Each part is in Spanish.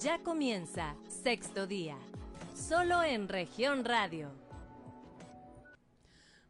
Ya comienza sexto día, solo en región radio.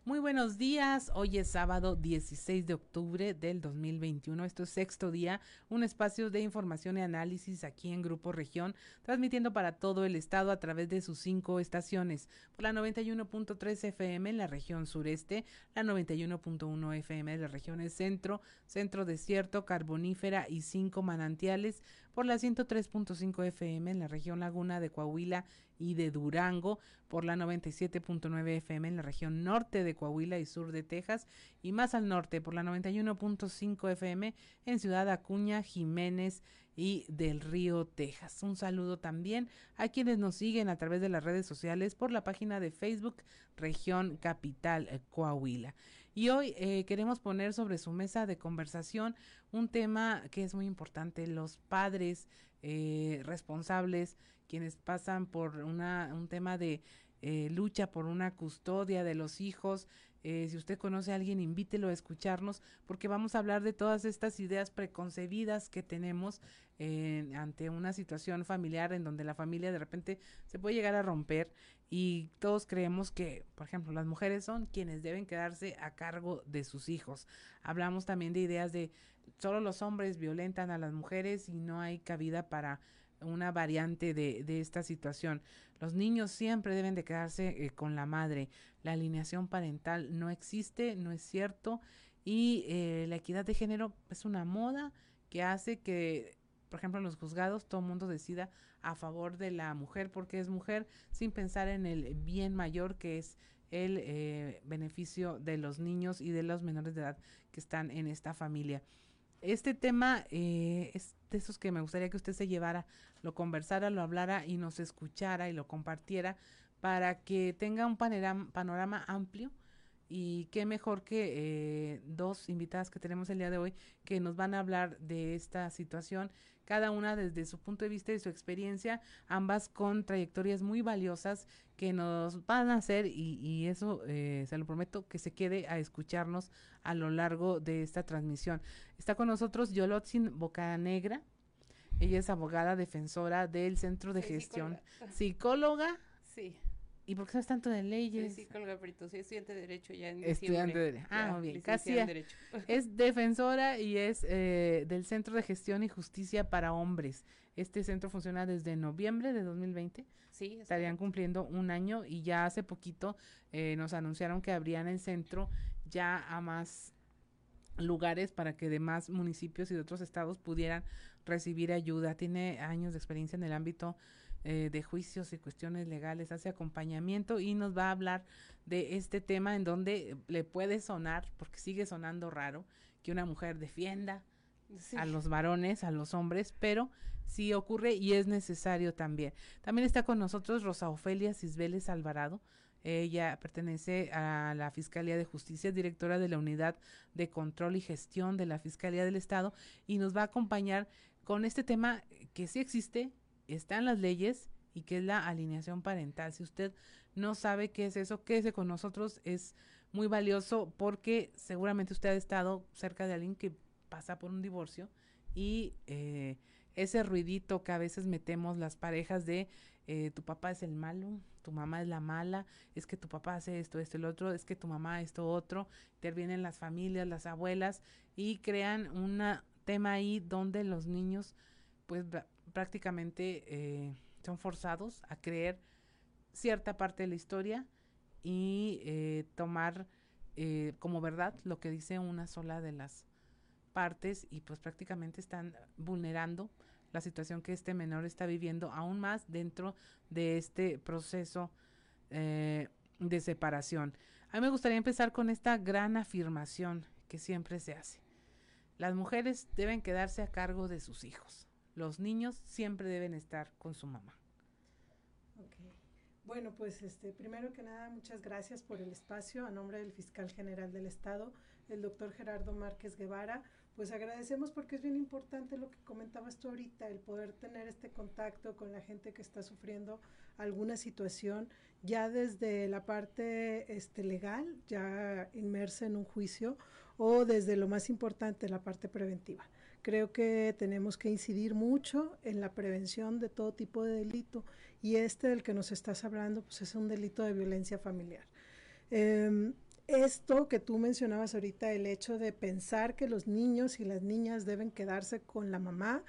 Muy buenos días, hoy es sábado 16 de octubre del 2021, esto es sexto día, un espacio de información y análisis aquí en Grupo Región, transmitiendo para todo el estado a través de sus cinco estaciones, la 91.3 FM en la región sureste, la 91.1 FM en las regiones centro, centro desierto, carbonífera y cinco manantiales, por la 103.5 FM en la región laguna de Coahuila y de Durango, por la 97.9 FM en la región norte de Coahuila y sur de Texas y más al norte por la 91.5 FM en Ciudad Acuña, Jiménez y del Río, Texas. Un saludo también a quienes nos siguen a través de las redes sociales por la página de Facebook Región Capital eh, Coahuila. Y hoy eh, queremos poner sobre su mesa de conversación un tema que es muy importante, los padres eh, responsables, quienes pasan por una, un tema de eh, lucha por una custodia de los hijos. Eh, si usted conoce a alguien, invítelo a escucharnos porque vamos a hablar de todas estas ideas preconcebidas que tenemos eh, ante una situación familiar en donde la familia de repente se puede llegar a romper y todos creemos que, por ejemplo, las mujeres son quienes deben quedarse a cargo de sus hijos. Hablamos también de ideas de solo los hombres violentan a las mujeres y no hay cabida para una variante de, de esta situación. Los niños siempre deben de quedarse eh, con la madre. La alineación parental no existe, no es cierto. Y eh, la equidad de género es una moda que hace que, por ejemplo, en los juzgados todo el mundo decida a favor de la mujer porque es mujer sin pensar en el bien mayor que es el eh, beneficio de los niños y de los menores de edad que están en esta familia. Este tema eh, es de esos que me gustaría que usted se llevara, lo conversara, lo hablara y nos escuchara y lo compartiera para que tenga un panorama, panorama amplio y qué mejor que eh, dos invitadas que tenemos el día de hoy que nos van a hablar de esta situación, cada una desde su punto de vista y su experiencia, ambas con trayectorias muy valiosas que nos van a hacer y, y eso eh, se lo prometo que se quede a escucharnos a lo largo de esta transmisión. Está con nosotros Yolotzin Bocanegra, ella es abogada defensora del Centro de Gestión, psicóloga. Sí. ¿Y por qué sabes tanto de leyes? Soy estudiante de Derecho ya en Estudiante de Derecho. Ah, muy bien. Casi es defensora y es eh, del Centro de Gestión y Justicia para Hombres. Este centro funciona desde noviembre de 2020. Sí. Estarían cumpliendo un año y ya hace poquito eh, nos anunciaron que abrían el centro ya a más lugares para que demás municipios y de otros estados pudieran recibir ayuda. Tiene años de experiencia en el ámbito eh, de juicios y cuestiones legales, hace acompañamiento y nos va a hablar de este tema en donde le puede sonar, porque sigue sonando raro, que una mujer defienda Sí. a los varones, a los hombres, pero sí ocurre y es necesario también. También está con nosotros Rosa Ofelia Cisbeles Alvarado. Ella pertenece a la Fiscalía de Justicia, directora de la Unidad de Control y Gestión de la Fiscalía del Estado, y nos va a acompañar con este tema que sí existe, está en las leyes y que es la alineación parental. Si usted no sabe qué es eso, quédese con nosotros, es muy valioso porque seguramente usted ha estado cerca de alguien que pasa por un divorcio y eh, ese ruidito que a veces metemos las parejas de eh, tu papá es el malo, tu mamá es la mala, es que tu papá hace esto, esto, el otro, es que tu mamá esto, otro, intervienen las familias, las abuelas y crean un tema ahí donde los niños pues prácticamente eh, son forzados a creer cierta parte de la historia y eh, tomar eh, como verdad lo que dice una sola de las partes y pues prácticamente están vulnerando la situación que este menor está viviendo aún más dentro de este proceso eh, de separación. A mí me gustaría empezar con esta gran afirmación que siempre se hace. Las mujeres deben quedarse a cargo de sus hijos. Los niños siempre deben estar con su mamá. Bueno, pues este, primero que nada, muchas gracias por el espacio. A nombre del fiscal general del Estado, el doctor Gerardo Márquez Guevara, pues agradecemos porque es bien importante lo que comentabas tú ahorita, el poder tener este contacto con la gente que está sufriendo alguna situación, ya desde la parte este, legal, ya inmersa en un juicio, o desde lo más importante, la parte preventiva creo que tenemos que incidir mucho en la prevención de todo tipo de delito y este del que nos estás hablando pues es un delito de violencia familiar. Em, esto que tú mencionabas ahorita, el hecho de pensar que los niños y las niñas deben quedarse con la mamá,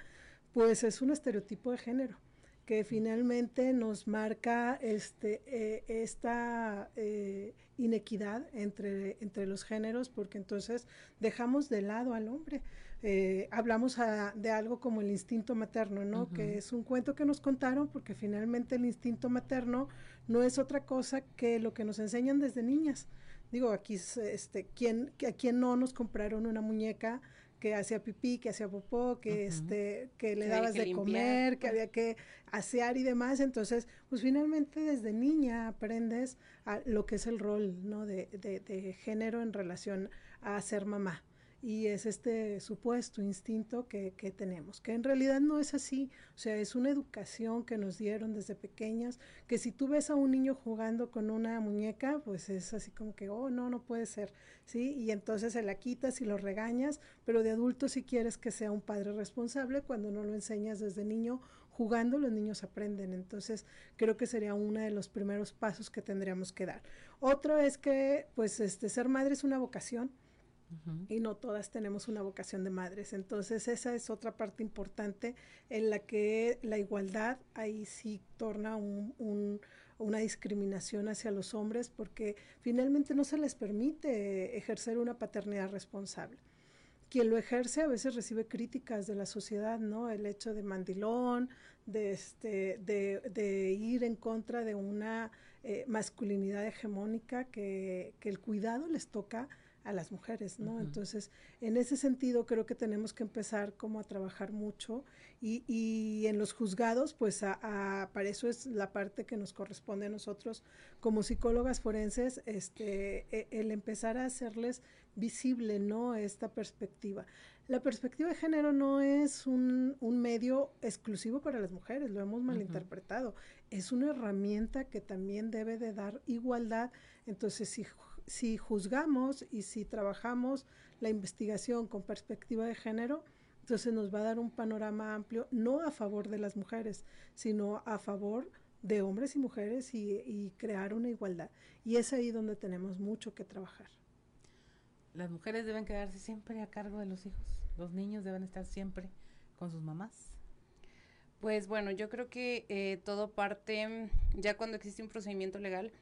pues es un estereotipo de género que finalmente nos marca este, eh, esta eh, inequidad entre, entre los géneros, porque entonces dejamos de lado al hombre. Eh, hablamos de algo como el instinto materno, ¿no? Que es un cuento que nos contaron, porque finalmente el instinto materno no es otra cosa que lo que nos enseñan desde niñas. Digo, aquí, este, ¿quién, ¿a quién no nos compraron una muñeca que hacía pipí, que hacía popó, que este, que le dabas de comer, que había que asear y demás. Entonces, pues finalmente desde niña aprendes a lo que es el rol, ¿no? De, de, de género en relación a ser mamá y es este supuesto instinto que, tenemos, que en realidad no es así, o sea, es una educación que nos dieron desde pequeñas, que si tú ves a un niño jugando con una muñeca, pues es así como que, oh, no, no puede ser, ¿sí? Y entonces se la quitas y lo regañas, pero de adulto si quieres que sea un padre responsable, cuando no lo enseñas desde niño, jugando los niños aprenden, entonces creo que sería uno de los primeros pasos que tendríamos que dar. Otro es que, pues, este, ser madre es una vocación, y no todas tenemos una vocación de madres. Entonces esa es otra parte importante en la que la igualdad ahí sí torna un, una discriminación hacia los hombres porque finalmente no se les permite ejercer una paternidad responsable. Quien lo ejerce a veces recibe críticas de la sociedad, ¿no? El hecho de mandilón, de, este, de, ir en contra de una eh, masculinidad hegemónica que el cuidado les toca a las mujeres, ¿no? Entonces, en ese sentido creo que tenemos que empezar como a trabajar mucho y, y en los juzgados, pues a, para eso es la parte que nos corresponde a nosotros como psicólogas forenses, este, e, el empezar a hacerles visible, ¿no? Esta perspectiva. La perspectiva de género no es un, un medio exclusivo para las mujeres, lo hemos malinterpretado. Es una herramienta que también debe de dar igualdad. Entonces, si si juzgamos y si trabajamos la investigación con perspectiva de género, entonces nos va a dar un panorama amplio, no a favor de las mujeres, sino a favor de hombres y mujeres y, crear una igualdad. Y es ahí donde tenemos mucho que trabajar. Las mujeres deben quedarse siempre a cargo de los hijos, los niños deben estar siempre con sus mamás. Pues bueno, yo creo que eh, todo parte, ya cuando existe un procedimiento legal,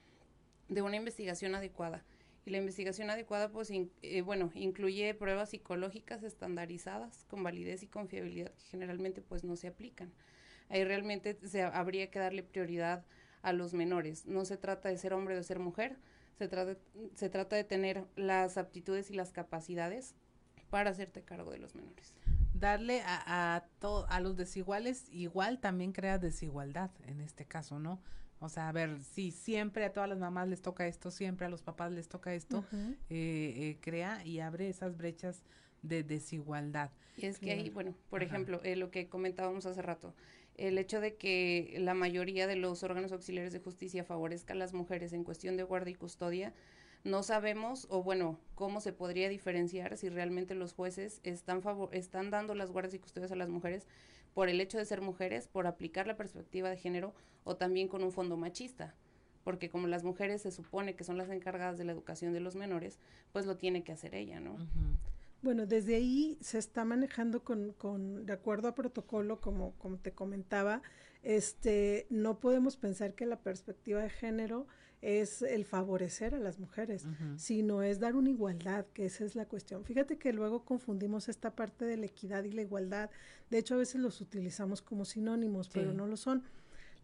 de una investigación adecuada. Y la investigación adecuada, pues, eh, bueno, incluye pruebas psicológicas estandarizadas con validez y confiabilidad que generalmente, pues, no se aplican. Ahí realmente se, habría que darle prioridad a los menores. No se trata de ser hombre o de ser mujer, se trata, se trata de tener las aptitudes y las capacidades para hacerte cargo de los menores. Darle a, a, a los desiguales igual también crea desigualdad en este caso, ¿no? O sea, a ver, si siempre a todas las mamás les toca esto, siempre a los papás les toca esto, eh, eh, crea y abre esas brechas de desigualdad. Y es que ahí, bueno, por ejemplo, eh, lo que comentábamos hace rato, el hecho de que la mayoría de los órganos auxiliares de justicia favorezcan a las mujeres en cuestión de guardia y custodia, no sabemos, o bueno, cómo se podría diferenciar si realmente los jueces están, favor están dando las guardias y custodias a las mujeres por el hecho de ser mujeres, por aplicar la perspectiva de género o también con un fondo machista. Porque como las mujeres se supone que son las encargadas de la educación de los menores, pues lo tiene que hacer ella, ¿no? Bueno, desde ahí se está manejando con, con, de acuerdo a protocolo, como, como te comentaba, este, no podemos pensar que la perspectiva de género es el favorecer a las mujeres, sino es dar una igualdad, que esa es la cuestión. Fíjate que luego confundimos esta parte de la equidad y la igualdad. De hecho, a veces los utilizamos como sinónimos, pero no lo son.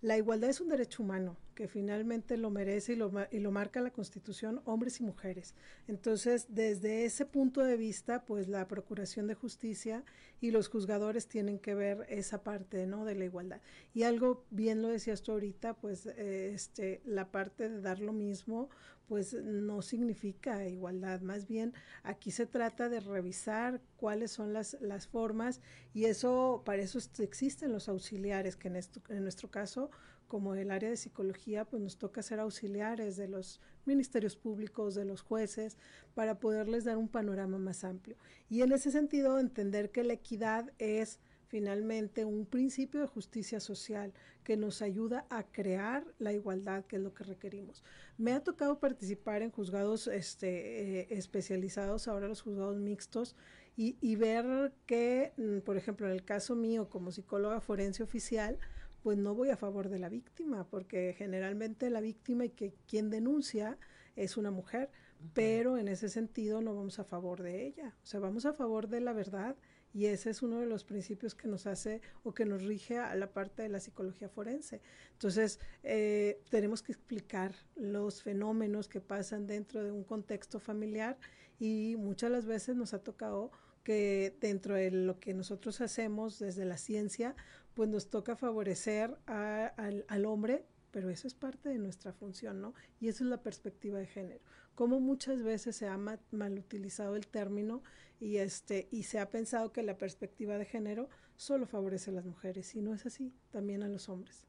La igualdad es un derecho humano que finalmente lo merece y lo, y lo marca la Constitución hombres y mujeres. Entonces, desde ese punto de vista, pues la Procuración de Justicia y los juzgadores tienen que ver esa parte, ¿no? De la igualdad. Y algo, bien lo decías tú ahorita, pues eh, este, la parte de dar lo mismo, pues no significa igualdad, más bien aquí se trata de revisar cuáles son las, las formas y eso, para eso existen los auxiliares, que en, esto, en nuestro caso como el área de psicología, pues nos toca ser auxiliares de los ministerios públicos, de los jueces, para poderles dar un panorama más amplio. Y en ese sentido, entender que la equidad es finalmente un principio de justicia social que nos ayuda a crear la igualdad, que es lo que requerimos. Me ha tocado participar en juzgados este, eh, especializados, ahora los juzgados mixtos, y, y ver que, mm, por ejemplo, en el caso mío como psicóloga forense oficial, pues no voy a favor de la víctima, porque generalmente la víctima y que quien denuncia es una mujer, pero en ese sentido no vamos a favor de ella, o sea, vamos a favor de la verdad y ese es uno de los principios que nos hace o que nos rige a la parte de la psicología forense. Entonces, eh, tenemos que explicar los fenómenos que pasan dentro de un contexto familiar y muchas las veces nos ha tocado que dentro de lo que nosotros hacemos desde la ciencia, pues nos toca favorecer al, al, hombre, pero eso es parte de nuestra función, ¿no? Y eso es la perspectiva de género. Como muchas veces se ha mal utilizado el término y, este, y se ha pensado que la perspectiva de género solo favorece a las mujeres, y no es así, también a los hombres.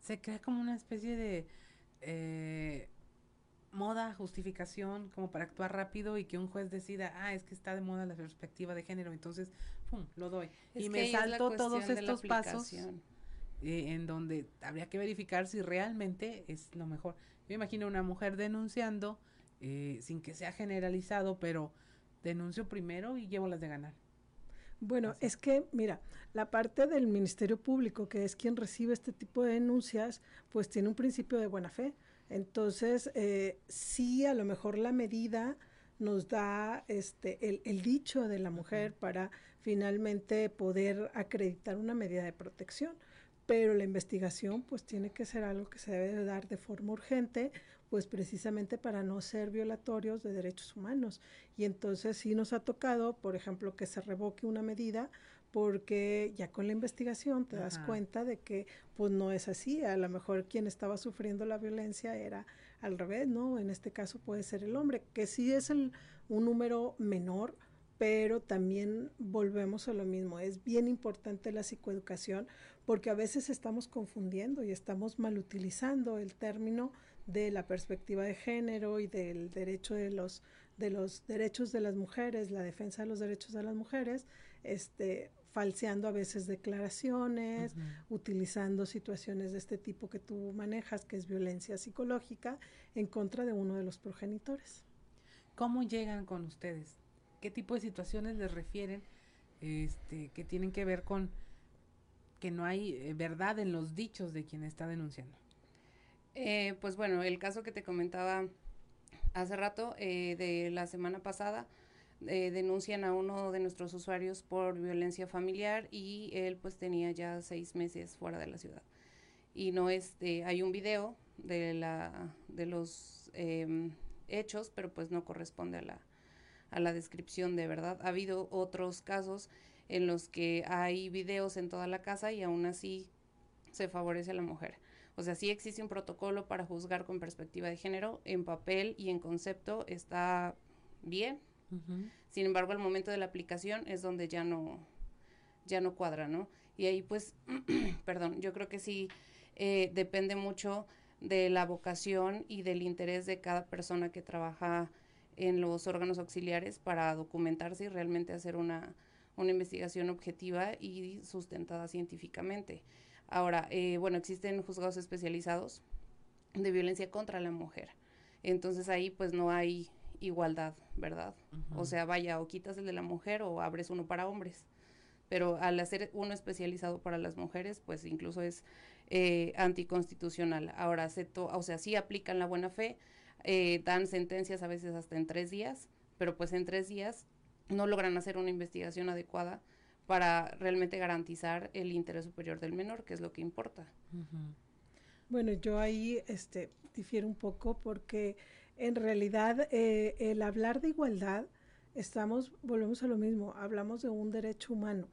Se crea como una especie de... Eh, moda, justificación, como para actuar rápido y que un juez decida, ah, es que está de moda la perspectiva de género, entonces, pum, lo doy. y me salto todos estos pasos eh, en donde habría que verificar si realmente es lo mejor. Yo imagino una mujer denunciando, eh, sin que sea generalizado, pero denuncio primero y llevo las de ganar. Bueno, es que, mira, la parte del Ministerio Público, que es quien recibe este tipo de denuncias, pues tiene un principio de buena fe. Entonces, eh, sí, a lo mejor la medida nos da este, el, el, dicho de la mujer para finalmente poder acreditar una medida de protección. Pero la investigación pues tiene que ser algo que se debe dar de forma urgente, pues precisamente para no ser violatorios de derechos humanos. Y entonces sí nos ha tocado, por ejemplo, que se revoque una medida porque ya con la investigación te das cuenta de que pues no es así, a lo mejor quien estaba sufriendo la violencia era al revés, ¿no? En este caso puede ser el hombre, que sí es el, un número menor, pero también volvemos a lo mismo, es bien importante la psicoeducación porque a veces estamos confundiendo y estamos mal utilizando el término de la perspectiva de género y del derecho de los de los derechos de las mujeres, la defensa de los derechos de las mujeres, este falseando a veces declaraciones, utilizando situaciones de este tipo que tú manejas, que es violencia psicológica, en contra de uno de los progenitores. ¿Cómo llegan con ustedes? ¿Qué tipo de situaciones les refieren este, que tienen que ver con que no hay eh, verdad en los dichos de quien está denunciando? Eh, pues bueno, el caso que te comentaba hace rato, eh, de la semana pasada, eh, denuncian a uno de nuestros usuarios por violencia familiar y él pues tenía ya seis meses fuera de la ciudad. Y no este, hay un video de la, de los em, hechos, pero pues no corresponde a la, a la descripción de verdad. Ha habido otros casos en los que hay videos en toda la casa y aún así se favorece a la mujer. O sea, sí existe un protocolo para juzgar con perspectiva de género, en papel y en concepto está bien, sin embargo, al momento de la aplicación es donde ya no, ya no cuadra, ¿no? Y ahí pues, perdón, yo creo que sí eh, depende mucho de la vocación y del interés de cada persona que trabaja en los órganos auxiliares para documentarse y realmente hacer una, una investigación objetiva y sustentada científicamente. Ahora, eh, bueno, existen juzgados especializados de violencia contra la mujer. Entonces ahí pues no hay igualdad, ¿verdad? O sea, vaya, o quitas el de la mujer o abres uno para hombres. Pero al hacer uno especializado para las mujeres, pues incluso es eh, anticonstitucional. Ahora, se o sea, sí aplican la buena fe, eh, dan sentencias a veces hasta en tres días, pero pues en tres días no logran hacer una investigación adecuada para realmente garantizar el interés superior del menor, que es lo que importa. Bueno, yo ahí este, difiero un poco porque en realidad eh, el hablar de igualdad, estamos, volvemos a lo mismo, hablamos de un derecho humano.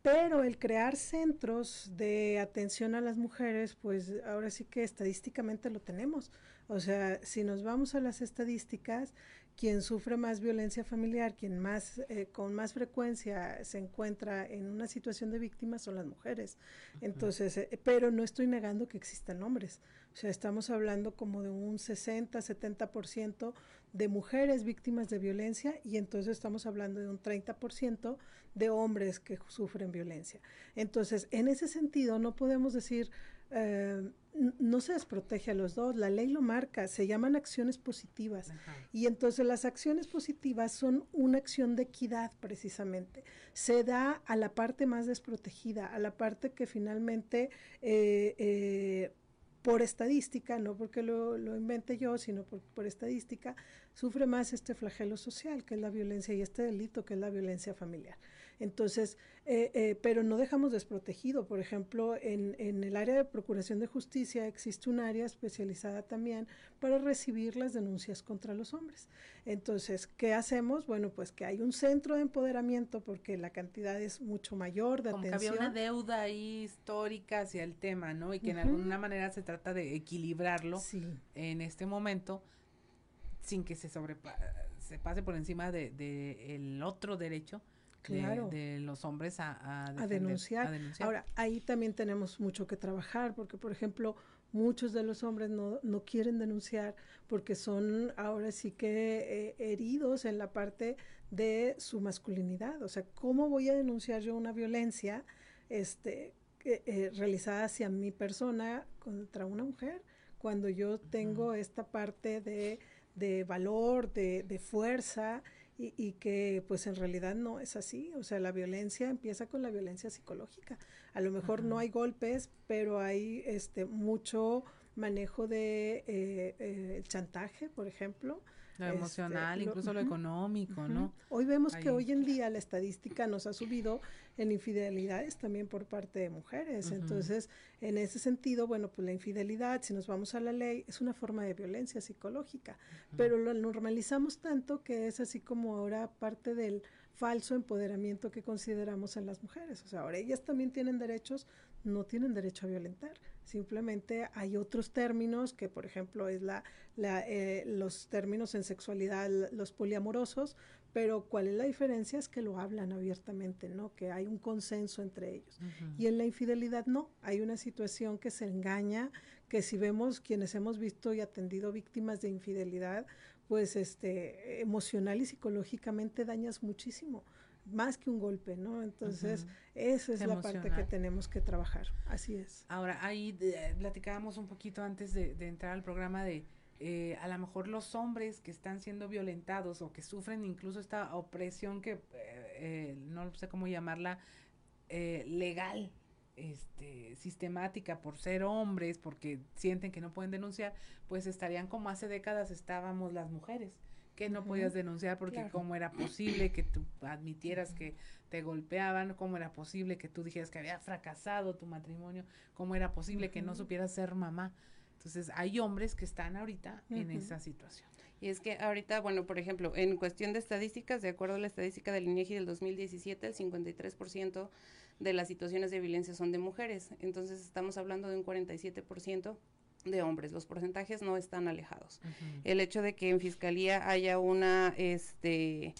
Pero el crear centros de atención a las mujeres, pues ahora sí que estadísticamente lo tenemos. O sea, si nos vamos a las estadísticas, quien sufre más violencia familiar, quien más eh, con más frecuencia se encuentra en una situación de víctima son las mujeres. Entonces, eh, pero no estoy negando que existan hombres. O sea, estamos hablando como de un 60, 70% de mujeres víctimas de violencia y entonces estamos hablando de un 30% de hombres que sufren violencia. Entonces, en ese sentido, no podemos decir, eh, no se desprotege a los dos, la ley lo marca, se llaman acciones positivas. Y entonces las acciones positivas son una acción de equidad precisamente. Se da a la parte más desprotegida, a la parte que finalmente... Eh, eh, por estadística, no porque lo, lo invente yo, sino por, por, estadística, sufre más este flagelo social, que es la violencia, y este delito, que es la violencia familiar. Entonces, eh, eh, pero no dejamos desprotegido. Por ejemplo, en, en, el área de Procuración de Justicia existe un área especializada también para recibir las denuncias contra los hombres. Entonces, ¿qué hacemos? Bueno, pues que hay un centro de empoderamiento porque la cantidad es mucho mayor de Como atención. que había una deuda ahí histórica hacia el tema, ¿no? Y que uh -huh. en alguna manera se trata de equilibrarlo sí. en este momento sin que se sobrepa se pase por encima de, de el otro derecho claro. de, de, los hombres a, a, defender, a, denunciar. a, denunciar. Ahora, ahí también tenemos mucho que trabajar, porque, por ejemplo, muchos de los hombres no, no quieren denunciar porque son ahora sí que eh, heridos en la parte de su masculinidad. O sea, ¿cómo voy a denunciar yo una violencia este, eh, eh, realizada hacia mi persona contra una mujer cuando yo tengo uh -huh. esta parte de, de valor, de, de fuerza? Y, y, que pues en realidad no es así, o sea, la violencia empieza con la violencia psicológica. A lo mejor no hay golpes, pero hay este mucho manejo de eh, eh, chantaje, por ejemplo. Lo emocional, este, incluso lo, lo económico, uh -huh. ¿no? Hoy vemos Ahí. que hoy en día la estadística nos ha subido en infidelidades también por parte de mujeres. Uh -huh. Entonces, en ese sentido, bueno, pues la infidelidad, si nos vamos a la ley, es una forma de violencia psicológica, uh -huh. pero lo normalizamos tanto que es así como ahora parte del falso empoderamiento que consideramos en las mujeres. O sea, ahora ellas también tienen derechos, no tienen derecho a violentar. Simplemente hay otros términos que, por ejemplo, es la, la eh, los términos en sexualidad, los poliamorosos, pero cuál es la diferencia es que lo hablan abiertamente, ¿no? Que hay un consenso entre ellos. Uh -huh. Y en la infidelidad no, hay una situación que se engaña, que si vemos quienes hemos visto y atendido víctimas de infidelidad, pues este emocional y psicológicamente dañas muchísimo más que un golpe, ¿no? Entonces, uh -huh. esa es Emocional. la parte que tenemos que trabajar, así es. Ahora, ahí de, platicábamos un poquito antes de, de entrar al programa de eh, a lo mejor los hombres que están siendo violentados o que sufren incluso esta opresión que eh, eh, no sé cómo llamarla eh, legal este sistemática por ser hombres porque sienten que no pueden denunciar pues estarían como hace décadas estábamos las mujeres que no podías denunciar porque claro. cómo era posible que tú admitieras que te golpeaban, cómo era posible que tú dijeras que había fracasado tu matrimonio, cómo era posible uh -huh. que no supieras ser mamá. Entonces, hay hombres que están ahorita uh -huh. en esa situación. Y es que ahorita, bueno, por ejemplo, en cuestión de estadísticas, de acuerdo a la estadística del INEGI del 2017, el 53% de las situaciones de violencia son de mujeres. Entonces, estamos hablando de un 47% de hombres. Los porcentajes no están alejados. Uh -huh. El hecho de que en fiscalía haya una este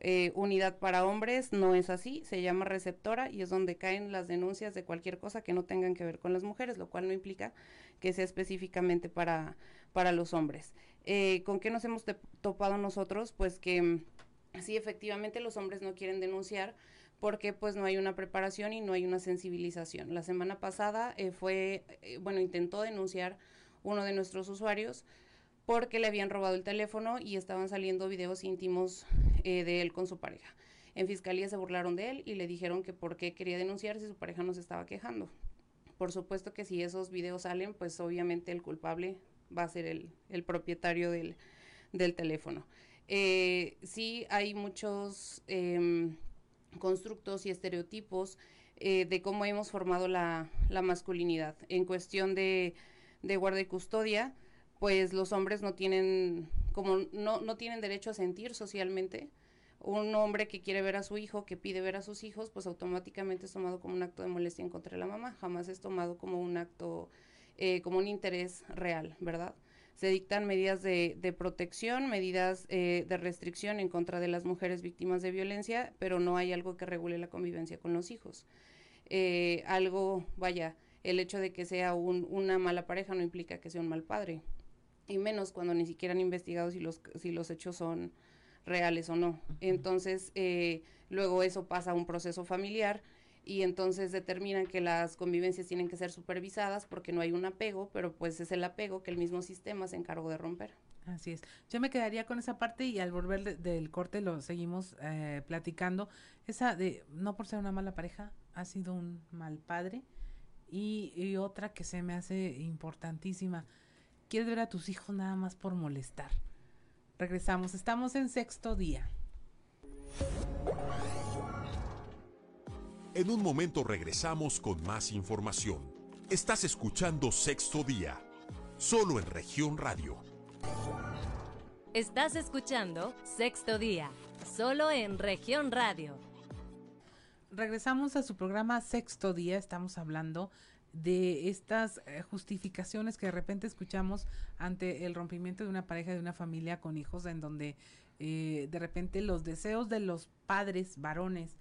eh, unidad para hombres no es así, se llama receptora y es donde caen las denuncias de cualquier cosa que no tengan que ver con las mujeres, lo cual no implica que sea específicamente para, para los hombres. Eh, ¿Con qué nos hemos topado nosotros? Pues que sí, efectivamente los hombres no quieren denunciar porque pues no hay una preparación y no hay una sensibilización. La semana pasada eh, fue, eh, bueno, intentó denunciar uno de nuestros usuarios porque le habían robado el teléfono y estaban saliendo videos íntimos eh, de él con su pareja. En fiscalía se burlaron de él y le dijeron que por qué quería denunciar si su pareja no se estaba quejando. Por supuesto que si esos videos salen, pues obviamente el culpable va a ser el, el propietario del, del teléfono. Sí hay muchos eh, constructos y estereotipos eh, de cómo hemos formado la, la masculinidad. En cuestión de, de, guarda y custodia, pues los hombres no tienen, como no, no tienen derecho a sentir socialmente. Un hombre que quiere ver a su hijo, que pide ver a sus hijos, pues automáticamente es tomado como un acto de molestia en contra de la mamá. Jamás es tomado como un acto, eh, como un interés real, ¿verdad? Se dictan medidas de, de protección, medidas eh, de restricción en contra de las mujeres víctimas de violencia, pero no hay algo que regule la convivencia con los hijos. Eh, algo, vaya, el hecho de que sea un, una mala pareja no implica que sea un mal padre, y menos cuando ni siquiera han investigado si los, si los hechos son reales o no. Entonces, eh, luego eso pasa a un proceso familiar y entonces determinan que las convivencias tienen que ser supervisadas porque no hay un apego, pero pues es el apego que el mismo sistema se encargó de romper. Así es. Yo me quedaría con esa parte y al volver del corte lo seguimos eh, platicando. Esa de, no por ser una mala pareja, ha sido un mal padre. Y, y otra que se me hace importantísima, quieres ver a tus hijos nada más por molestar. Regresamos, estamos en sexto día. En un momento regresamos con más información. Estás escuchando Sexto Día, solo en región radio. Estás escuchando Sexto Día, solo en región radio. Regresamos a su programa Sexto Día, estamos hablando de estas eh, justificaciones que de repente escuchamos ante el rompimiento de una pareja, de una familia con hijos, en donde eh, de repente los deseos de los padres varones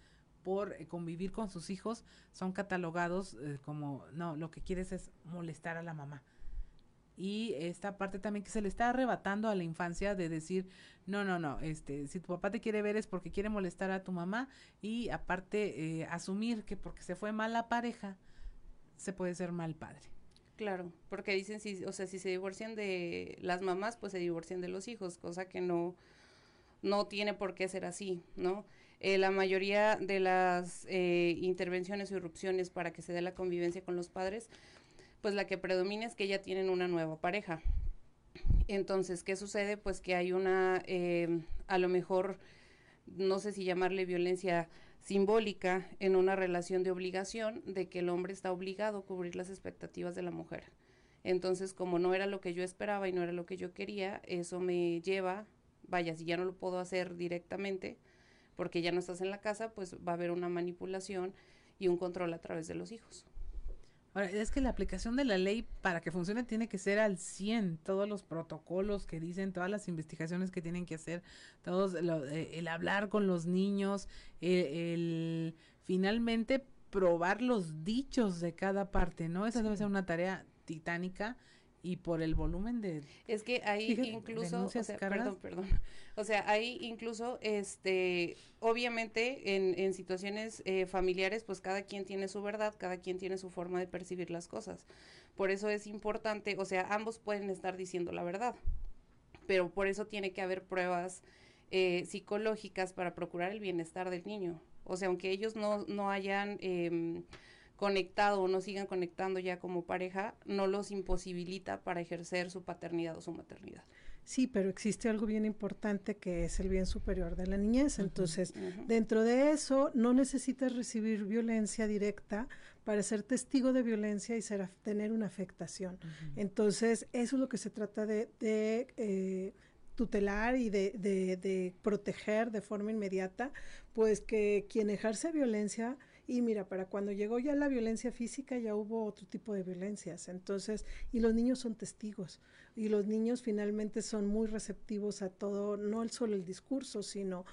por eh, convivir con sus hijos son catalogados eh, como, no, lo que quieres es molestar a la mamá. Y esta parte también que se le está arrebatando a la infancia de decir, no, no, no, este, si tu papá te quiere ver es porque quiere molestar a tu mamá y aparte eh, asumir que porque se fue mal la pareja, se puede ser mal padre. Claro, porque dicen, si, o sea, si se divorcian de las mamás, pues se divorcian de los hijos, cosa que no, no tiene por qué ser así, ¿no? Eh, la mayoría de las eh, intervenciones o irrupciones para que se dé la convivencia con los padres, pues la que predomina es que ya tienen una nueva pareja. Entonces, ¿qué sucede? Pues que hay una, eh, a lo mejor, no sé si llamarle violencia simbólica en una relación de obligación, de que el hombre está obligado a cubrir las expectativas de la mujer. Entonces, como no era lo que yo esperaba y no era lo que yo quería, eso me lleva, vaya, si ya no lo puedo hacer directamente, porque ya no estás en la casa, pues va a haber una manipulación y un control a través de los hijos. Ahora, es que la aplicación de la ley para que funcione tiene que ser al 100, todos los protocolos que dicen, todas las investigaciones que tienen que hacer, todos eh, el hablar con los niños, eh, el finalmente probar los dichos de cada parte, ¿no? Esa debe ser una tarea titánica y por el volumen de es que hay incluso o sea, perdón perdón. O sea hay incluso este obviamente en, en situaciones eh, familiares pues cada quien tiene su verdad cada quien tiene su forma de percibir las cosas. Por eso es importante o sea ambos pueden estar diciendo la verdad pero por eso tiene que haber pruebas eh, psicológicas para procurar el bienestar del niño. O sea aunque ellos no no hayan eh, conectado o no sigan conectando ya como pareja, no los imposibilita para ejercer su paternidad o su maternidad. Sí, pero existe algo bien importante que es el bien superior de la niñez. Entonces, dentro de eso, no necesitas recibir violencia directa para ser testigo de violencia y ser, tener una afectación. Entonces, eso es lo que se trata de, eh, tutelar y de, de, proteger de forma inmediata, pues que quien ejerce violencia y mira, para cuando llegó ya la violencia física ya hubo otro tipo de violencias. Entonces, y los niños son testigos y los niños finalmente son muy receptivos a todo, no solo el discurso, sino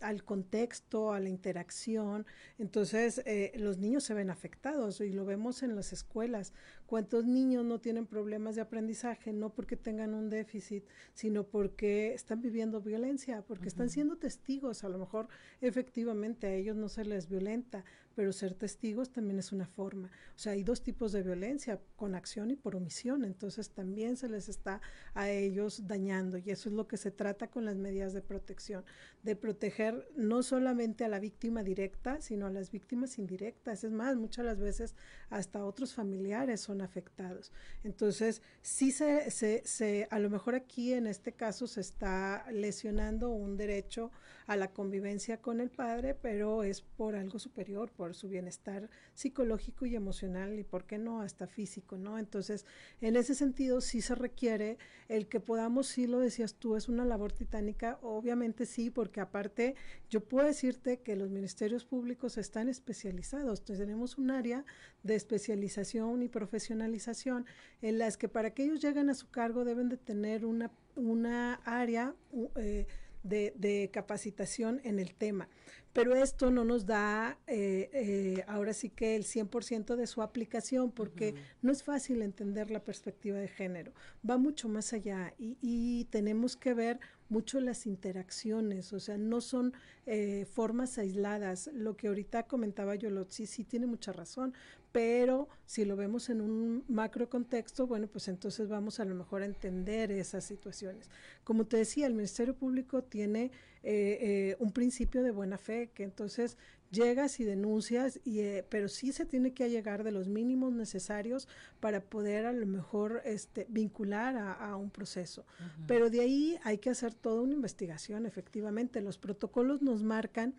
al contexto, a la interacción. Entonces, eh, los niños se ven afectados y lo vemos en las escuelas. ¿Cuántos niños no tienen problemas de aprendizaje? No porque tengan un déficit, sino porque están viviendo violencia, porque están siendo testigos. A lo mejor efectivamente a ellos no se les violenta, pero ser testigos también es una forma. O sea, hay dos tipos de violencia, con acción y por omisión, entonces también se les está a ellos dañando y eso es lo que se trata con las medidas de protección, de proteger no solamente a la víctima directa, sino a las víctimas indirectas. Es más, muchas las veces hasta otros familiares son afectados. Entonces, sí se, se, se a lo mejor aquí en este caso se está lesionando un derecho a la convivencia con el padre, pero es por algo superior, por su bienestar psicológico y emocional y por qué no hasta físico, ¿no? Entonces, en ese sentido sí se requiere el que podamos, sí lo decías tú, es una labor titánica, obviamente sí, porque aparte yo puedo decirte que los ministerios públicos están especializados, entonces tenemos un área de especialización y profesionalización en las que para que ellos lleguen a su cargo deben de tener una, una área eh, de, de, capacitación en el tema. Pero esto no nos da eh, eh, ahora sí que el 100% de su aplicación porque no es fácil entender la perspectiva de género, va mucho más allá y, y tenemos que ver mucho las interacciones, o sea, no son eh, formas aisladas. Lo que ahorita comentaba yo, sí, sí tiene mucha razón, pero si lo vemos en un macro contexto, bueno, pues entonces vamos a lo mejor a entender esas situaciones. Como te decía, el Ministerio Público tiene eh, eh, un principio de buena fe, que entonces llegas y denuncias, y, eh, pero sí se tiene que llegar de los mínimos necesarios para poder a lo mejor este, vincular a, un proceso. Pero de ahí hay que hacer toda una investigación, efectivamente. Los protocolos nos marcan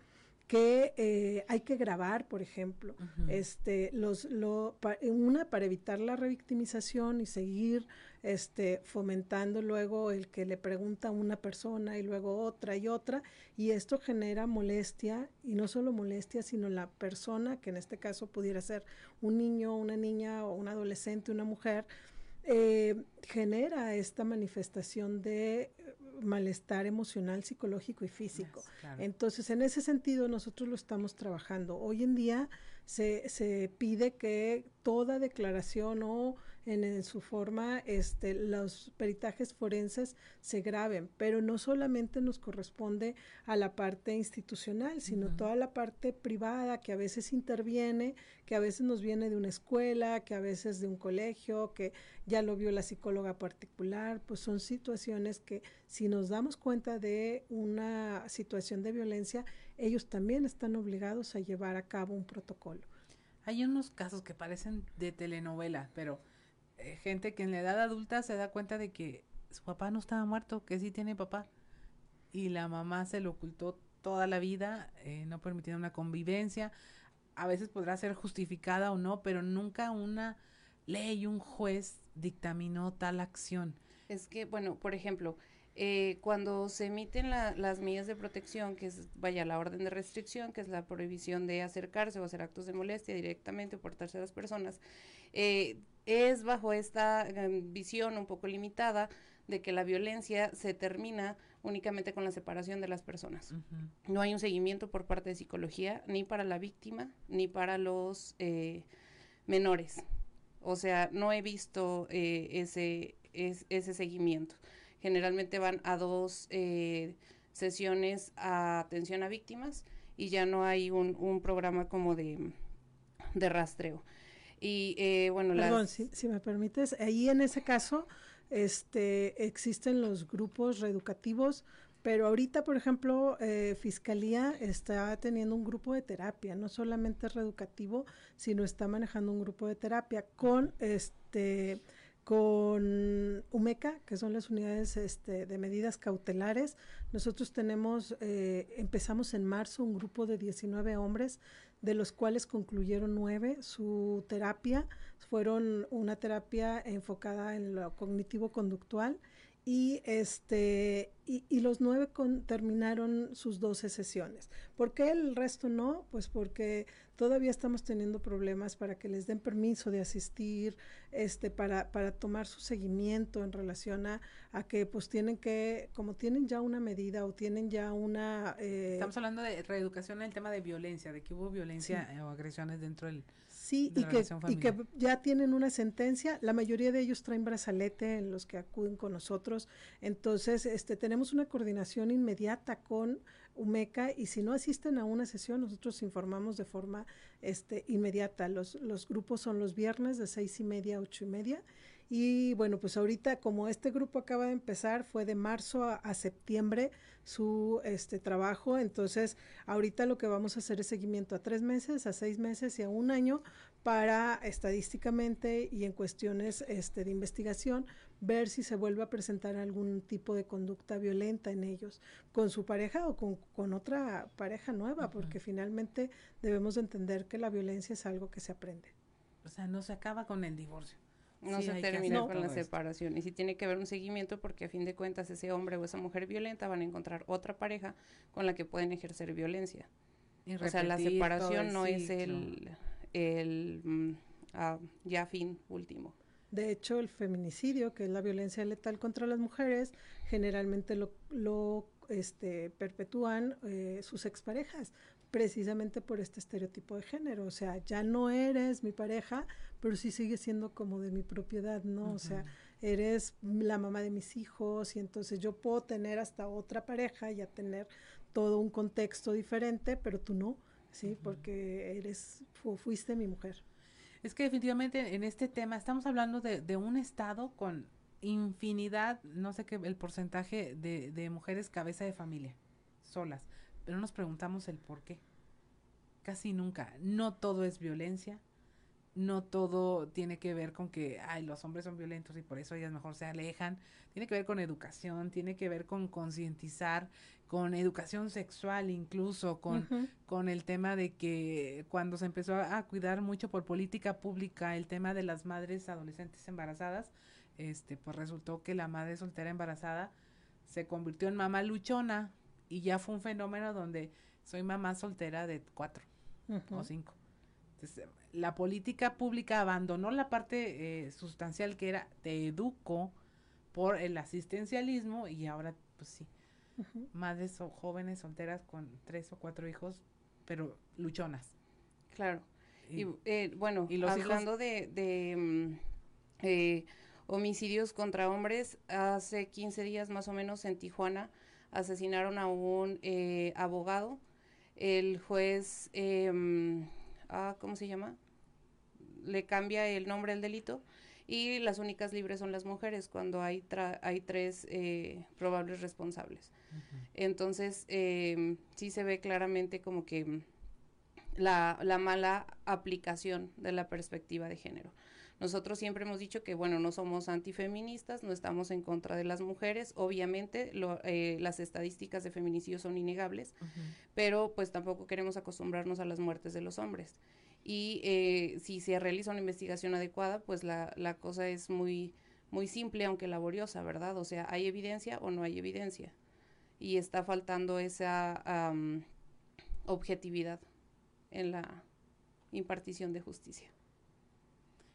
que eh, hay que grabar, por ejemplo, este, los, lo, una para evitar la revictimización y seguir este, fomentando luego el que le pregunta a una persona y luego otra y otra, y esto genera molestia, y no solo molestia, sino la persona, que en este caso pudiera ser un niño, una niña o un adolescente, una mujer, eh, genera esta manifestación de malestar emocional, psicológico y físico. Entonces, en ese sentido, nosotros lo estamos trabajando. Hoy en día se, se pide que toda declaración o en, su forma este, los peritajes forenses se graben, pero no solamente nos corresponde a la parte institucional, sino toda la parte privada que a veces interviene, que a veces nos viene de una escuela, que a veces de un colegio, que ya lo vio la psicóloga particular, pues son situaciones que si nos damos cuenta de una situación de violencia, ellos también están obligados a llevar a cabo un protocolo. Hay unos casos que parecen de telenovela, pero eh, gente que en la edad adulta se da cuenta de que su papá no estaba muerto, que sí tiene papá. Y la mamá se lo ocultó toda la vida, eh, no permitiendo una convivencia. A veces podrá ser justificada o no, pero nunca una ley, un juez dictaminó tal acción. Es que, bueno, por ejemplo, eh, cuando se emiten las medidas de protección, que es, vaya, la orden de restricción, que es la prohibición de acercarse o hacer actos de molestia directamente o por terceras personas, eh, es bajo esta em, visión un poco limitada de que la violencia se termina únicamente con la separación de las personas. No hay un seguimiento por parte de psicología ni para la víctima ni para los eh, menores. O sea, no he visto eh, ese, ese seguimiento. Generalmente van a dos eh, sesiones a atención a víctimas y ya no hay un, programa como de, de rastreo. Y eh, bueno, Perdón, si, si, me permites, ahí en ese caso este, existen los grupos reeducativos, pero ahorita, por ejemplo, eh, Fiscalía está teniendo un grupo de terapia, no solamente reeducativo, sino está manejando un grupo de terapia con este con UMECA, que son las unidades este, de medidas cautelares. Nosotros tenemos, eh, empezamos en marzo un grupo de 19 hombres de los cuales concluyeron nueve su terapia. Fueron una terapia enfocada en lo cognitivo-conductual y este y, los nueve terminaron sus doce sesiones. ¿Por qué el resto no? Pues porque todavía estamos teniendo problemas para que les den permiso de asistir, este, para, para tomar su seguimiento en relación a, a que pues tienen que, como tienen ya una medida o tienen ya una... Eh, estamos hablando de reeducación en el tema de violencia, de que hubo violencia o agresiones dentro del Sí, y que, y que ya tienen una sentencia, la mayoría de ellos traen brazalete en los que acuden con nosotros, entonces este, tenemos una coordinación inmediata con UMECA y si no asisten a una sesión, nosotros informamos de forma este, inmediata. Los, los grupos son los viernes de seis y media a ocho y media y bueno, pues ahorita como este grupo acaba de empezar, fue de marzo a, a septiembre, su este trabajo. Entonces, ahorita lo que vamos a hacer es seguimiento a tres meses, a seis meses y a un año para estadísticamente y en cuestiones este, de investigación ver si se vuelve a presentar algún tipo de conducta violenta en ellos, con su pareja o con, otra pareja nueva, porque finalmente debemos entender que la violencia es algo que se aprende. O sea, no se acaba con el divorcio. No se termina con la separación. Y si tiene que haber un seguimiento porque a fin de cuentas ese hombre o esa mujer violenta van a encontrar otra pareja con la que pueden ejercer violencia. o sea, la separación no es el, el ah, ya fin último. De hecho, el feminicidio, que es la violencia letal contra las mujeres, generalmente lo, lo este, perpetúan eh, sus exparejas, precisamente por este estereotipo de género. O sea, ya no eres mi pareja, pero sí sigues siendo como de mi propiedad, ¿no? O sea, eres la mamá de mis hijos y entonces yo puedo tener hasta otra pareja y a tener todo un contexto diferente, pero tú no, ¿sí? Porque eres, fuiste mi mujer. Es que definitivamente en este tema estamos hablando de, un estado con infinidad, no sé qué, el porcentaje de, de mujeres cabeza de familia, solas, pero nos preguntamos el por qué. Casi nunca. No todo es violencia, no todo tiene que ver con que ay, los hombres son violentos y por eso ellas mejor se alejan. Tiene que ver con educación, tiene que ver con concientizar, con educación sexual incluso, con, con el tema de que cuando se empezó a, cuidar mucho por política pública el tema de las madres adolescentes embarazadas, este, pues resultó que la madre soltera embarazada se convirtió en mamá luchona y ya fue un fenómeno donde soy mamá soltera de cuatro o cinco la política pública abandonó la parte eh, sustancial que era te educo por el asistencialismo y ahora, pues sí, madres o jóvenes solteras con tres o cuatro hijos, pero luchonas. Claro. Y, eh, bueno, ¿Y los hablando de, de mm, eh, homicidios contra hombres, hace 15 días más o menos en Tijuana asesinaron a un abogado. El juez em, Ah, ¿cómo se llama? Le cambia el nombre al delito y las únicas libres son las mujeres cuando hay, hay tres eh, probables responsables. Entonces, eh, sí se ve claramente como que la, la, mala aplicación de la perspectiva de género. Nosotros siempre hemos dicho que, bueno, no somos antifeministas, no estamos en contra de las mujeres, obviamente eh, las estadísticas de feminicidio son innegables, pero pues tampoco queremos acostumbrarnos a las muertes de los hombres. Y eh, si se realiza una investigación adecuada, pues la, la cosa es muy, muy simple, aunque laboriosa, ¿verdad? O sea, ¿hay evidencia o no hay evidencia? Y está faltando esa objetividad en la impartición de justicia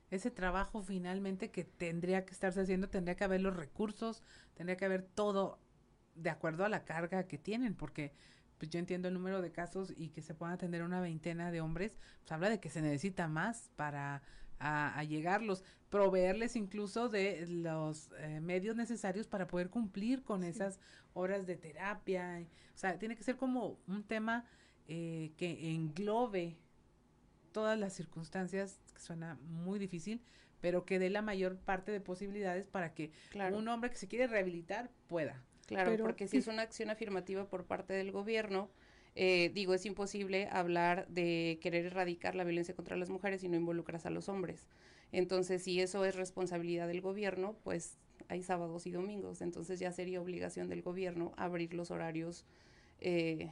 ese trabajo finalmente que tendría que estarse haciendo, tendría que haber los recursos, tendría que haber todo de acuerdo a la carga que tienen, porque pues yo entiendo el número de casos y que se puedan atender una veintena de hombres, pues habla de que se necesita más para a, llegarlos, proveerles incluso de los eh, medios necesarios para poder cumplir con esas horas de terapia. O sea, tiene que ser como un tema eh, que englobe todas las circunstancias, que suena muy difícil, pero que dé la mayor parte de posibilidades para que un hombre que se quiere rehabilitar pueda. Claro, porque si es una acción afirmativa por parte del gobierno, eh, digo, es imposible hablar de querer erradicar la violencia contra las mujeres si no involucras a los hombres. Entonces, si eso es responsabilidad del gobierno, pues hay sábados y domingos. Entonces ya sería obligación del gobierno abrir los horarios eh,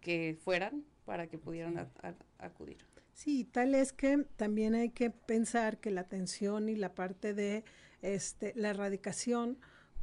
que fueran para que pudieran acudir. Sí, tal es que también hay que pensar que la atención y la parte de este, la erradicación,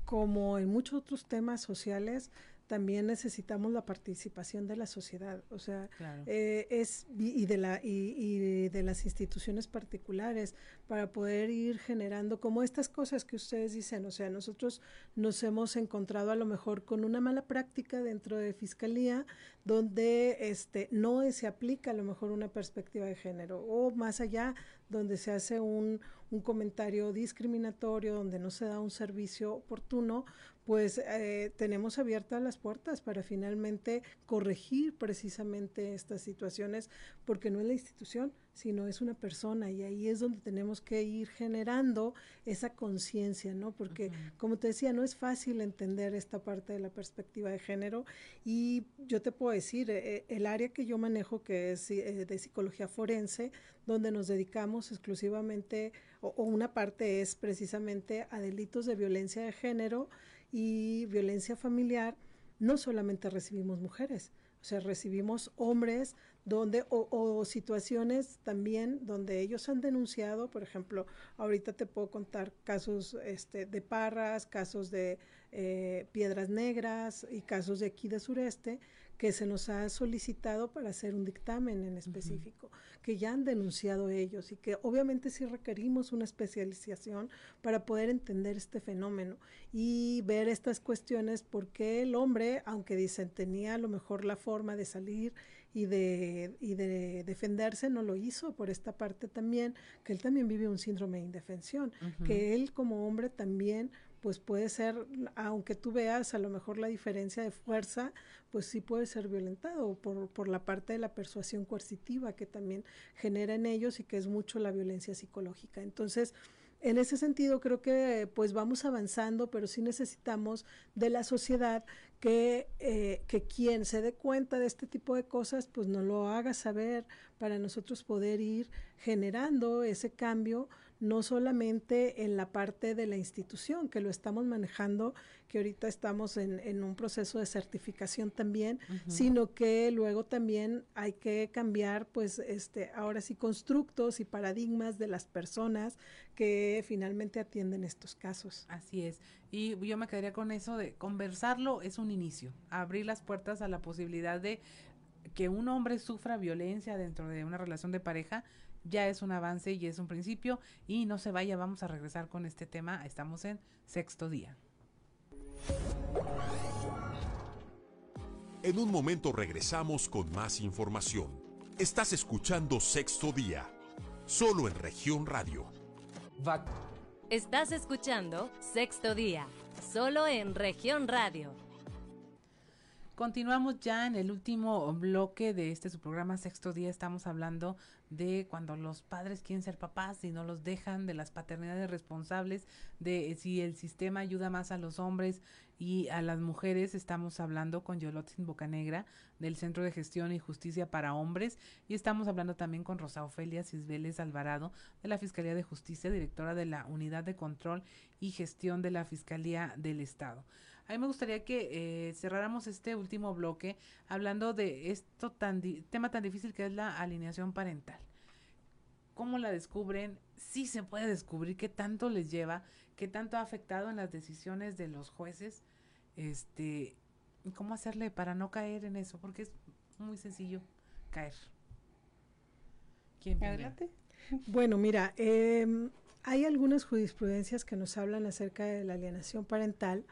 como en muchos otros temas sociales, también necesitamos la participación de la sociedad, o sea, eh, es y de la y, de las instituciones particulares para poder ir generando como estas cosas que ustedes dicen, o sea, nosotros nos hemos encontrado a lo mejor con una mala práctica dentro de fiscalía donde este no se aplica a lo mejor una perspectiva de género o más allá donde se hace un, un comentario discriminatorio, donde no se da un servicio oportuno, pues eh, tenemos abiertas las puertas para finalmente corregir precisamente estas situaciones, porque no es la institución, sino es una persona y ahí es donde tenemos que ir generando esa conciencia, ¿no? Porque, como te decía, no es fácil entender esta parte de la perspectiva de género y yo te puedo decir, eh, el área que yo manejo, que es eh, de psicología forense, donde nos dedicamos exclusivamente, o, o una parte es precisamente a delitos de violencia de género y violencia familiar, no solamente recibimos mujeres, o sea, recibimos hombres donde, o, situaciones también donde ellos han denunciado, por ejemplo, ahorita te puedo contar casos este, de parras, casos de eh, piedras negras y casos de aquí de sureste, que se nos ha solicitado para hacer un dictamen en específico, que ya han denunciado ellos y que obviamente sí requerimos una especialización para poder entender este fenómeno y ver estas cuestiones porque el hombre, aunque dicen tenía a lo mejor la forma de salir y de, y de defenderse, no lo hizo por esta parte también, que él también vive un síndrome de indefensión, que él como hombre también pues puede ser, aunque tú veas a lo mejor la diferencia de fuerza, pues sí puede ser violentado por, por la parte de la persuasión coercitiva que también genera en ellos y que es mucho la violencia psicológica. Entonces, en ese sentido creo que pues vamos avanzando, pero sí necesitamos de la sociedad que, eh, que quien se dé cuenta de este tipo de cosas pues nos lo haga saber para nosotros poder ir generando ese cambio no solamente en la parte de la institución, que lo estamos manejando, que ahorita estamos en, un proceso de certificación también, sino que luego también hay que cambiar, pues, este, ahora sí, constructos y paradigmas de las personas que finalmente atienden estos casos. Así es. Y yo me quedaría con eso de conversarlo es un inicio, abrir las puertas a la posibilidad de que un hombre sufra violencia dentro de una relación de pareja, ya es un avance y es un principio. Y no se vaya, vamos a regresar con este tema. Estamos en sexto día. En un momento regresamos con más información. Estás escuchando Sexto Día, solo en región radio. Estás escuchando Sexto Día, solo en región radio. Continuamos ya en el último bloque de este su programa Sexto Día. Estamos hablando de cuando los padres quieren ser papás y no los dejan, de las paternidades responsables, de si el sistema ayuda más a los hombres y a las mujeres. Estamos hablando con Yolotzin Bocanegra del Centro de Gestión y Justicia para Hombres y estamos hablando también con Rosa Ofelia Cisbeles Alvarado de la Fiscalía de Justicia, directora de la Unidad de Control y Gestión de la Fiscalía del Estado. A mí me gustaría que eh, cerráramos este último bloque hablando de esto tan tema tan difícil que es la alineación parental. ¿Cómo la descubren? Sí se puede descubrir qué tanto les lleva, qué tanto ha afectado en las decisiones de los jueces. Este, ¿cómo hacerle para no caer en eso? Porque es muy sencillo caer. ¿Quién Adelante. Bueno, mira, em, hay algunas jurisprudencias que nos hablan acerca de la alienación parental,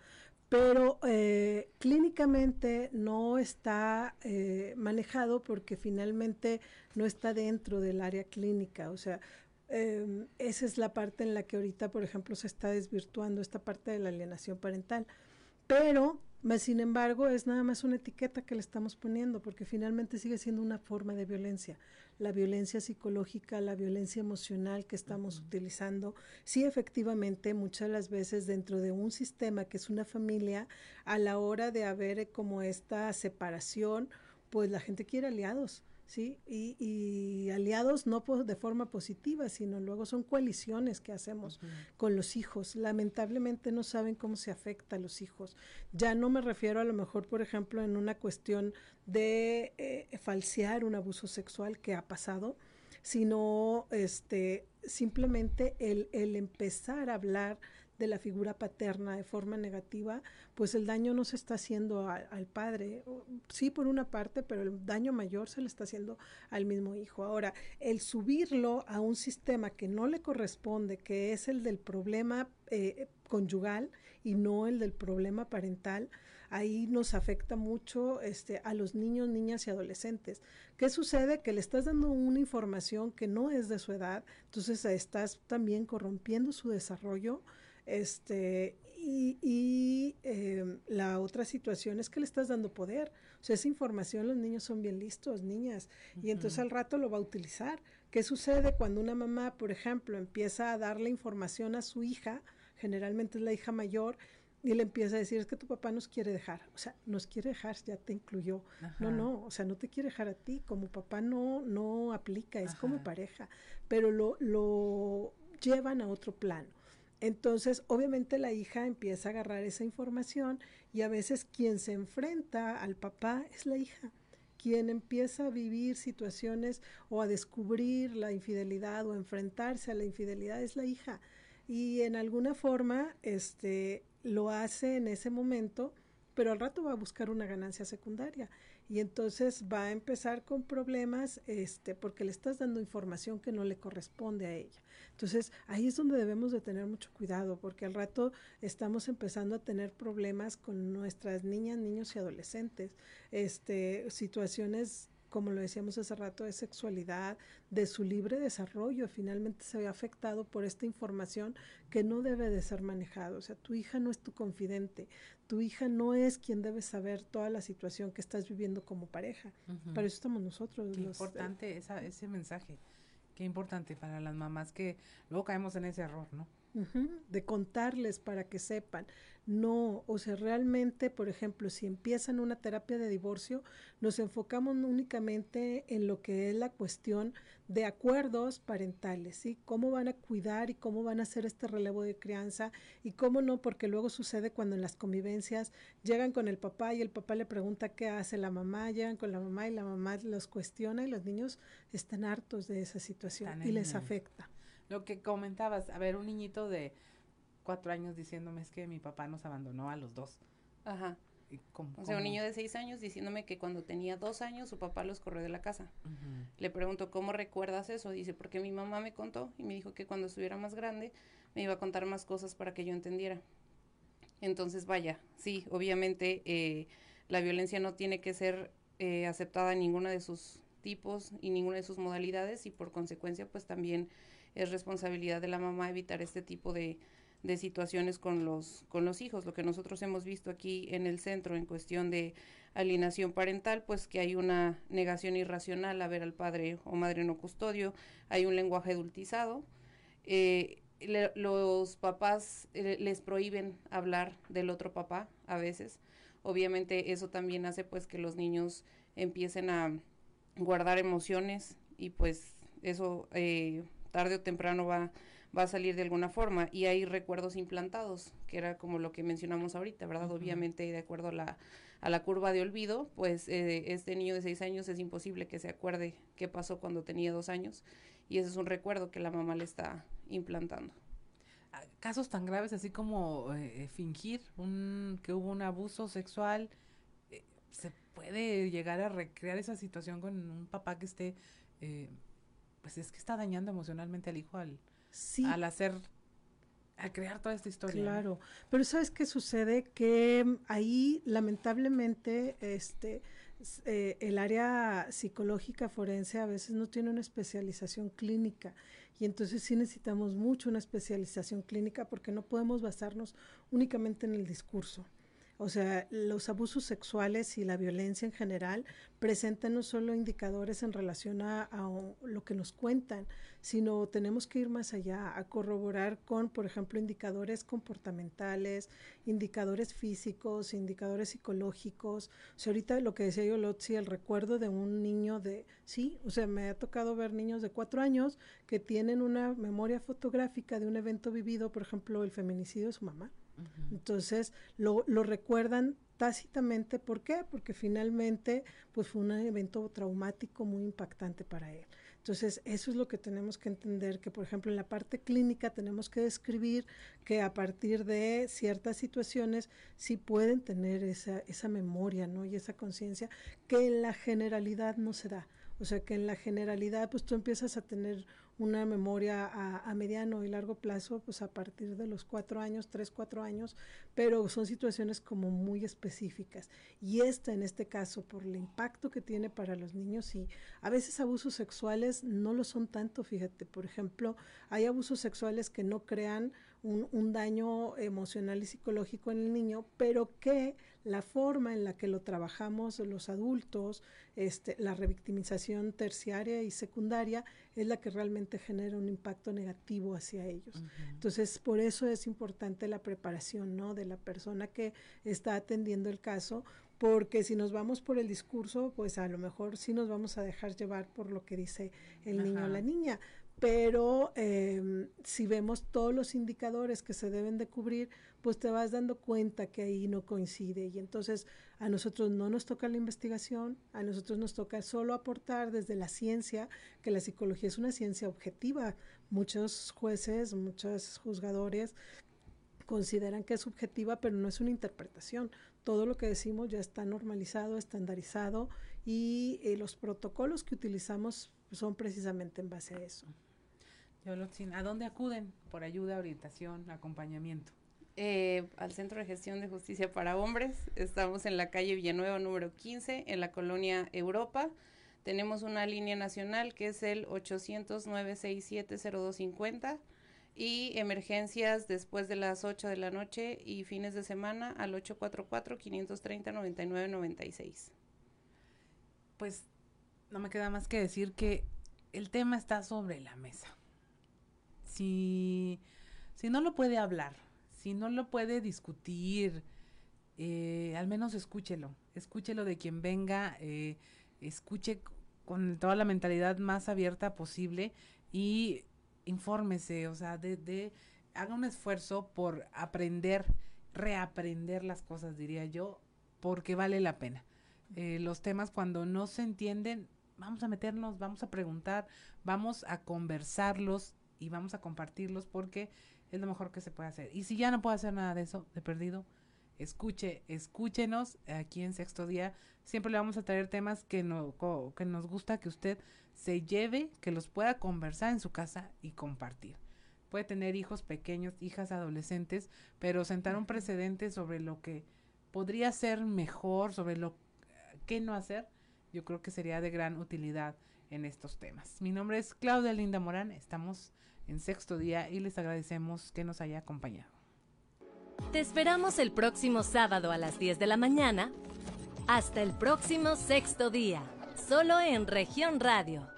pero eh, clínicamente no está eh, manejado porque finalmente no está dentro del área clínica, o sea, em, esa es la parte en la que ahorita, por ejemplo, se está desvirtuando esta parte de la alienación parental. Pero sin embargo, es nada más una etiqueta que le estamos poniendo, porque finalmente sigue siendo una forma de violencia. La violencia psicológica, la violencia emocional que estamos utilizando, sí efectivamente muchas de las veces dentro de un sistema que es una familia, a la hora de haber como esta separación, pues la gente quiere aliados ¿sí? Y, aliados no de forma positiva, sino luego son coaliciones que hacemos con los hijos. Lamentablemente no saben cómo se afecta a los hijos. Ya no me refiero a lo mejor, por ejemplo, en una cuestión de eh, falsear un abuso sexual que ha pasado, sino este, simplemente el, el empezar a hablar de la figura paterna de forma negativa, pues el daño no se está haciendo al padre, sí por una parte, pero el daño mayor se le está haciendo al mismo hijo. Ahora, el subirlo a un sistema que no le corresponde, que es el del problema eh, conyugal y no el del problema parental, ahí nos afecta mucho este, a los niños, niñas y adolescentes. ¿Qué sucede? Que le estás dando una información que no es de su edad, entonces estás también corrompiendo su desarrollo este, y, em, la otra situación es que le estás dando poder. O sea, esa información los niños son bien listos, niñas, y entonces al rato lo va a utilizar ¿Qué sucede cuando una mamá, por ejemplo, empieza a darle información a su hija? Generalmente es la hija mayor y le empieza a decir, es que tu papá nos quiere dejar. O sea, nos quiere dejar, ya te incluyó. No, no, o sea, no te quiere dejar a ti. Como papá no, no aplica, es como pareja. Pero lo, lo llevan a otro plano. Entonces, obviamente la hija empieza a agarrar esa información y a veces quien se enfrenta al papá es la hija. Quien empieza a vivir situaciones o a descubrir la infidelidad o a enfrentarse a la infidelidad es la hija. Y en alguna forma, este, lo hace en ese momento, pero al rato va a buscar una ganancia secundaria y entonces va a empezar con problemas este porque le estás dando información que no le corresponde a ella. Entonces, ahí es donde debemos de tener mucho cuidado porque al rato estamos empezando a tener problemas con nuestras niñas, niños y adolescentes, este situaciones como lo decíamos hace rato, de sexualidad, de su libre desarrollo, finalmente se ve afectado por esta información que no debe de ser manejada. O sea, tu hija no es tu confidente, tu hija no es quien debe saber toda la situación que estás viviendo como pareja. Para eso estamos nosotros. Qué importante ese mensaje, qué importante para las mamás que luego caemos en ese error, ¿no? De contarles para que sepan. No, o sea, realmente, por ejemplo, si empiezan una terapia de divorcio, nos enfocamos únicamente en lo que es la cuestión de acuerdos parentales, ¿sí? Cómo van a cuidar y cómo van a hacer este relevo de crianza y cómo no, porque luego sucede cuando en las convivencias llegan con el papá y el papá le pregunta qué hace la mamá, llegan con la mamá y la mamá los cuestiona y los niños están hartos de esa situación y les afecta. Lo que comentabas, a ver, un niñito de cuatro años diciéndome es que mi papá nos abandonó a los dos. Ajá. o sea, un niño de seis años diciéndome que cuando tenía dos años su papá los corrió de la casa. Le pregunto, ¿cómo recuerdas eso? Dice, porque mi mamá me contó y me dijo que cuando estuviera más grande me iba a contar más cosas para que yo entendiera. Entonces, vaya, sí, obviamente eh, la violencia no tiene que ser eh, aceptada en ninguno de sus tipos y ninguna de sus modalidades y por consecuencia pues también es responsabilidad de la mamá evitar este tipo de, de situaciones con los, con los hijos. Lo que nosotros hemos visto aquí en el centro en cuestión de alienación parental, pues que hay una negación irracional a ver al padre o madre no custodio, hay un lenguaje adultizado. Eh, los papás eh, les prohíben hablar del otro papá a veces. Obviamente eso también hace pues que los niños empiecen a guardar emociones y pues eso eh, tarde o temprano va, va a salir de alguna forma y hay recuerdos implantados, que era como lo que mencionamos ahorita, ¿verdad? Obviamente, de acuerdo a la, a la curva de olvido, pues eh, este niño de seis años es imposible que se acuerde qué pasó cuando tenía dos años y ese es un recuerdo que la mamá le está implantando. Ah, casos tan graves así como eh, eh, fingir un, que hubo un abuso sexual, ¿se puede llegar a recrear esa situación con un papá que esté pues es que está dañando emocionalmente al hijo al, al hacer, al crear toda esta historia. Claro, pero ¿sabes qué sucede? Que mm, ahí lamentablemente este, eh, el área psicológica forense a veces no tiene una especialización clínica y entonces sí necesitamos mucho una especialización clínica porque no podemos basarnos únicamente en el discurso. O sea, los abusos sexuales y la violencia en general presentan no solo indicadores en relación a, lo que nos cuentan, sino tenemos que ir más allá, a corroborar con, por ejemplo, indicadores comportamentales, indicadores físicos, indicadores psicológicos. O sea, ahorita lo que decía yo, Lotzi, el recuerdo de un niño de, sí, o sea, me ha tocado ver niños de cuatro años que tienen una memoria fotográfica de un evento vivido, por ejemplo, el feminicidio de su mamá. Entonces lo, lo recuerdan tácitamente, ¿por qué? Porque finalmente pues fue un evento traumático muy impactante para él. Entonces, eso es lo que tenemos que entender, que por ejemplo en la parte clínica tenemos que describir que a partir de ciertas situaciones sí pueden tener esa, esa memoria, ¿no? Y esa conciencia que en la generalidad no se da. O sea que en la generalidad pues tú empiezas a tener una memoria a, mediano y largo plazo, pues a partir de los cuatro años, tres, cuatro años, pero son situaciones como muy específicas. Y esta, en este caso, por el impacto que tiene para los niños, y a veces abusos sexuales no lo son tanto, fíjate, por ejemplo, hay abusos sexuales que no crean un, daño emocional y psicológico en el niño, pero que la forma en la que lo trabajamos los adultos, este, la revictimización terciaria y secundaria, es la que realmente genera un impacto negativo hacia ellos. Entonces, por eso es importante la preparación, ¿no? De la persona que está atendiendo el caso, porque si nos vamos por el discurso, pues a lo mejor sí nos vamos a dejar llevar por lo que dice el niño o la niña, pero em, si vemos todos los indicadores que se deben de cubrir, pues te vas dando cuenta que ahí no coincide y entonces a nosotros no nos toca la investigación, a nosotros nos toca solo aportar desde la ciencia, que la psicología es una ciencia objetiva. Muchos jueces, muchos juzgadores consideran que es subjetiva, pero no es una interpretación. Todo lo que decimos ya está normalizado, estandarizado y eh, los protocolos que utilizamos son precisamente en base a eso. ¿A dónde acuden por ayuda, orientación, acompañamiento? Eh, al Centro de Gestión de Justicia para Hombres. Estamos en la calle Villanueva número 15, en la colonia Europa. Tenemos una línea nacional que es el 800-967-0250 y emergencias después de las 8 de la noche y fines de semana al 844-530-9996. Pues no me queda más que decir que el tema está sobre la mesa. Si, si no lo puede hablar, si no lo puede discutir, eh, al menos escúchelo, escúchelo de quien venga, eh, escuche con toda la mentalidad más abierta posible y infórmese, o sea, de, haga un esfuerzo por aprender, reaprender las cosas, diría yo, porque vale la pena. Eh, los temas cuando no se entienden, vamos a meternos, vamos a preguntar, vamos a conversarlos y vamos a compartirlos porque es lo mejor que se puede hacer. Y si ya no puedo hacer nada de eso, de perdido, escuche, escúchenos aquí en Sexto Día. Siempre le vamos a traer temas que, no, que nos gusta que usted se lleve, que los pueda conversar en su casa y compartir. Puede tener hijos pequeños, hijas adolescentes, pero sentar un precedente sobre lo que podría ser mejor, sobre lo que no hacer, yo creo que sería de gran utilidad en estos temas. Mi nombre es Claudia Linda Morán, estamos en sexto día y les agradecemos que nos haya acompañado. Te esperamos el próximo sábado a las 10 de la mañana. Hasta el próximo sexto día, solo en región radio